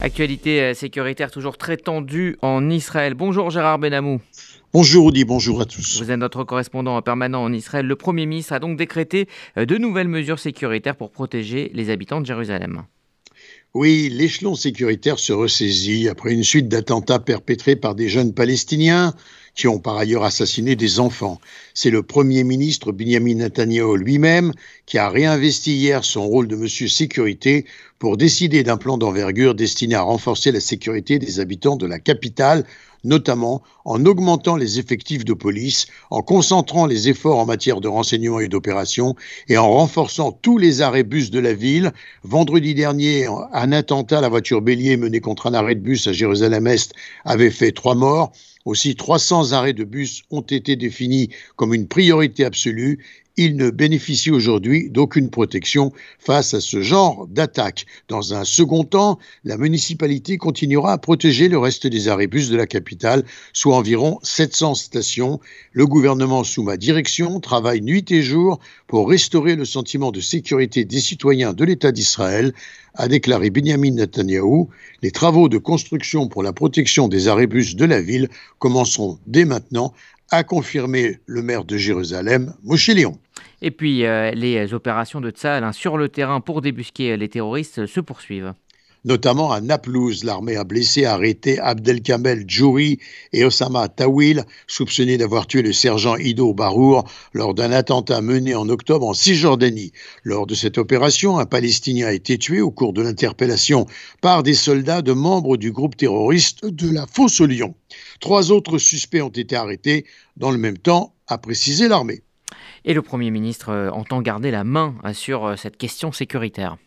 Actualité euh, sécuritaire toujours très tendue en Israël. Bonjour Gérard Benamou. Bonjour Audi, bonjour à tous. Vous êtes notre correspondant permanent en Israël. Le Premier ministre a donc décrété euh, de nouvelles mesures sécuritaires pour protéger les habitants de Jérusalem. Oui, l'échelon sécuritaire se ressaisit après une suite d'attentats perpétrés par des jeunes Palestiniens qui ont par ailleurs assassiné des enfants. C'est le Premier ministre Benjamin Netanyahu lui-même qui a réinvesti hier son rôle de monsieur sécurité pour décider d'un plan d'envergure destiné à renforcer la sécurité des habitants de la capitale notamment en augmentant les effectifs de police, en concentrant les efforts en matière de renseignement et d'opération et en renforçant tous les arrêts bus de la ville. Vendredi dernier, un attentat à la voiture bélier mené contre un arrêt de bus à Jérusalem-Est avait fait trois morts. Aussi, 300 arrêts de bus ont été définis comme une priorité absolue il ne bénéficie aujourd'hui d'aucune protection face à ce genre d'attaque. Dans un second temps, la municipalité continuera à protéger le reste des arrêts bus de la capitale, soit environ 700 stations. Le gouvernement, sous ma direction, travaille nuit et jour pour restaurer le sentiment de sécurité des citoyens de l'État d'Israël, a déclaré Benjamin Netanyahou. Les travaux de construction pour la protection des arrêts bus de la ville commenceront dès maintenant a confirmé le maire de Jérusalem, Moshe Léon. Et puis, euh, les opérations de Tsahal hein, sur le terrain pour débusquer les terroristes se poursuivent notamment à Naplouse. L'armée a blessé, arrêté Abdelkamel Djouri et Osama Tawil, soupçonnés d'avoir tué le sergent Ido Barour lors d'un attentat mené en octobre en Cisjordanie. Lors de cette opération, un Palestinien a été tué au cours de l'interpellation par des soldats de membres du groupe terroriste de la Fosse au Lion. Trois autres suspects ont été arrêtés dans le même temps, a précisé l'armée. Et le Premier ministre euh, entend garder la main sur euh, cette question sécuritaire.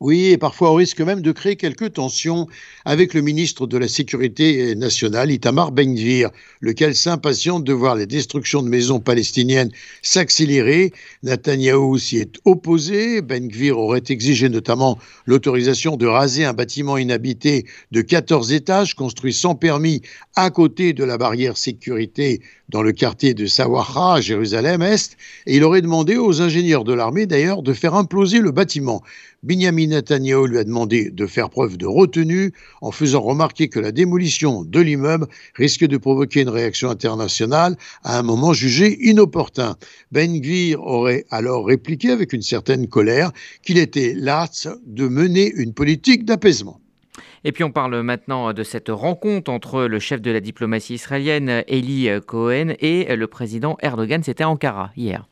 Oui, et parfois au risque même de créer quelques tensions avec le ministre de la Sécurité nationale, Itamar Ben-Gvir, lequel s'impatiente de voir les destructions de maisons palestiniennes s'accélérer. Netanyahou s'y est opposé. Ben-Gvir aurait exigé notamment l'autorisation de raser un bâtiment inhabité de 14 étages construit sans permis à côté de la barrière sécurité dans le quartier de Sawaha, à Jérusalem-Est, et il aurait demandé aux ingénieurs de l'armée d'ailleurs de faire imploser le bâtiment. Benjamin Netanyahu lui a demandé de faire preuve de retenue en faisant remarquer que la démolition de l'immeuble risque de provoquer une réaction internationale à un moment jugé inopportun. Ben Gvir aurait alors répliqué avec une certaine colère qu'il était las de mener une politique d'apaisement. Et puis on parle maintenant de cette rencontre entre le chef de la diplomatie israélienne, Eli Cohen, et le président Erdogan. C'était Ankara hier.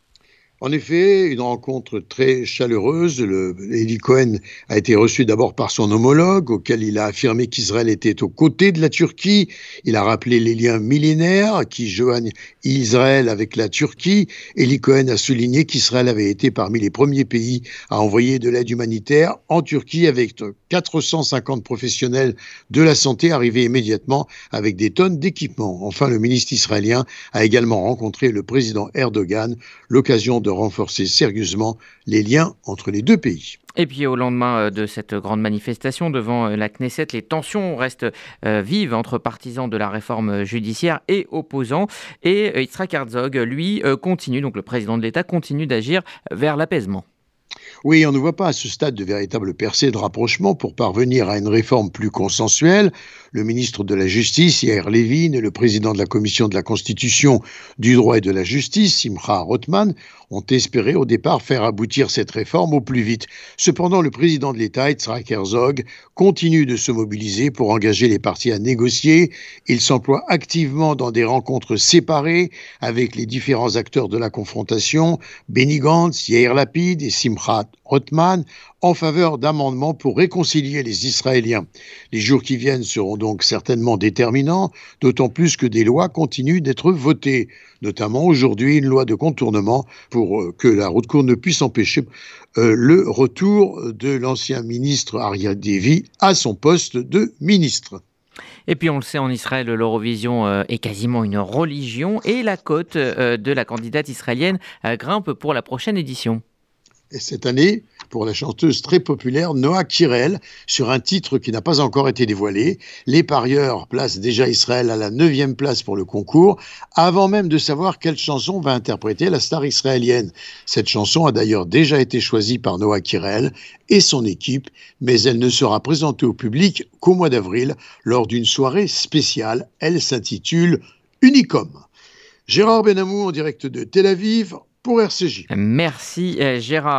En effet, une rencontre très chaleureuse. Le, Eli Cohen a été reçu d'abord par son homologue, auquel il a affirmé qu'Israël était aux côtés de la Turquie. Il a rappelé les liens millénaires qui joignent Israël avec la Turquie. Eli Cohen a souligné qu'Israël avait été parmi les premiers pays à envoyer de l'aide humanitaire en Turquie avec 450 professionnels de la santé arrivés immédiatement avec des tonnes d'équipements. Enfin, le ministre israélien a également rencontré le président Erdogan, l'occasion de renforcer sérieusement les liens entre les deux pays. Et puis au lendemain euh, de cette grande manifestation devant euh, la Knesset, les tensions restent euh, vives entre partisans de la réforme judiciaire et opposants. Et Yitzhak Herzog, lui, continue, donc le président de l'État, continue d'agir vers l'apaisement. Oui, on ne voit pas à ce stade de véritable percée de rapprochement pour parvenir à une réforme plus consensuelle. Le ministre de la Justice, Yair Levin, et le président de la Commission de la Constitution, du droit et de la justice, Simcha Rothman, ont espéré au départ faire aboutir cette réforme au plus vite. Cependant, le président de l'État, Yitzhak Herzog, continue de se mobiliser pour engager les partis à négocier. Il s'emploie activement dans des rencontres séparées avec les différents acteurs de la confrontation, Benny Gantz, Yair Lapid et Simcha Rothman, en faveur d'amendements pour réconcilier les Israéliens. Les jours qui viennent seront donc certainement déterminants, d'autant plus que des lois continuent d'être votées, notamment aujourd'hui une loi de contournement pour euh, que la route courte ne puisse empêcher euh, le retour de l'ancien ministre Ariad Devi à son poste de ministre. Et puis on le sait, en Israël, l'Eurovision euh, est quasiment une religion et la cote de la candidate israélienne grimpe pour la prochaine édition. Et cette année, pour la chanteuse très populaire Noah Kirel, sur un titre qui n'a pas encore été dévoilé. Les parieurs placent déjà Israël à la neuvième place pour le concours, avant même de savoir quelle chanson va interpréter la star israélienne. Cette chanson a d'ailleurs déjà été choisie par Noah Kirel et son équipe, mais elle ne sera présentée au public qu'au mois d'avril, lors d'une soirée spéciale. Elle s'intitule Unicom. Gérard Benamou en direct de Tel Aviv pour RCJ. Merci euh, Gérard.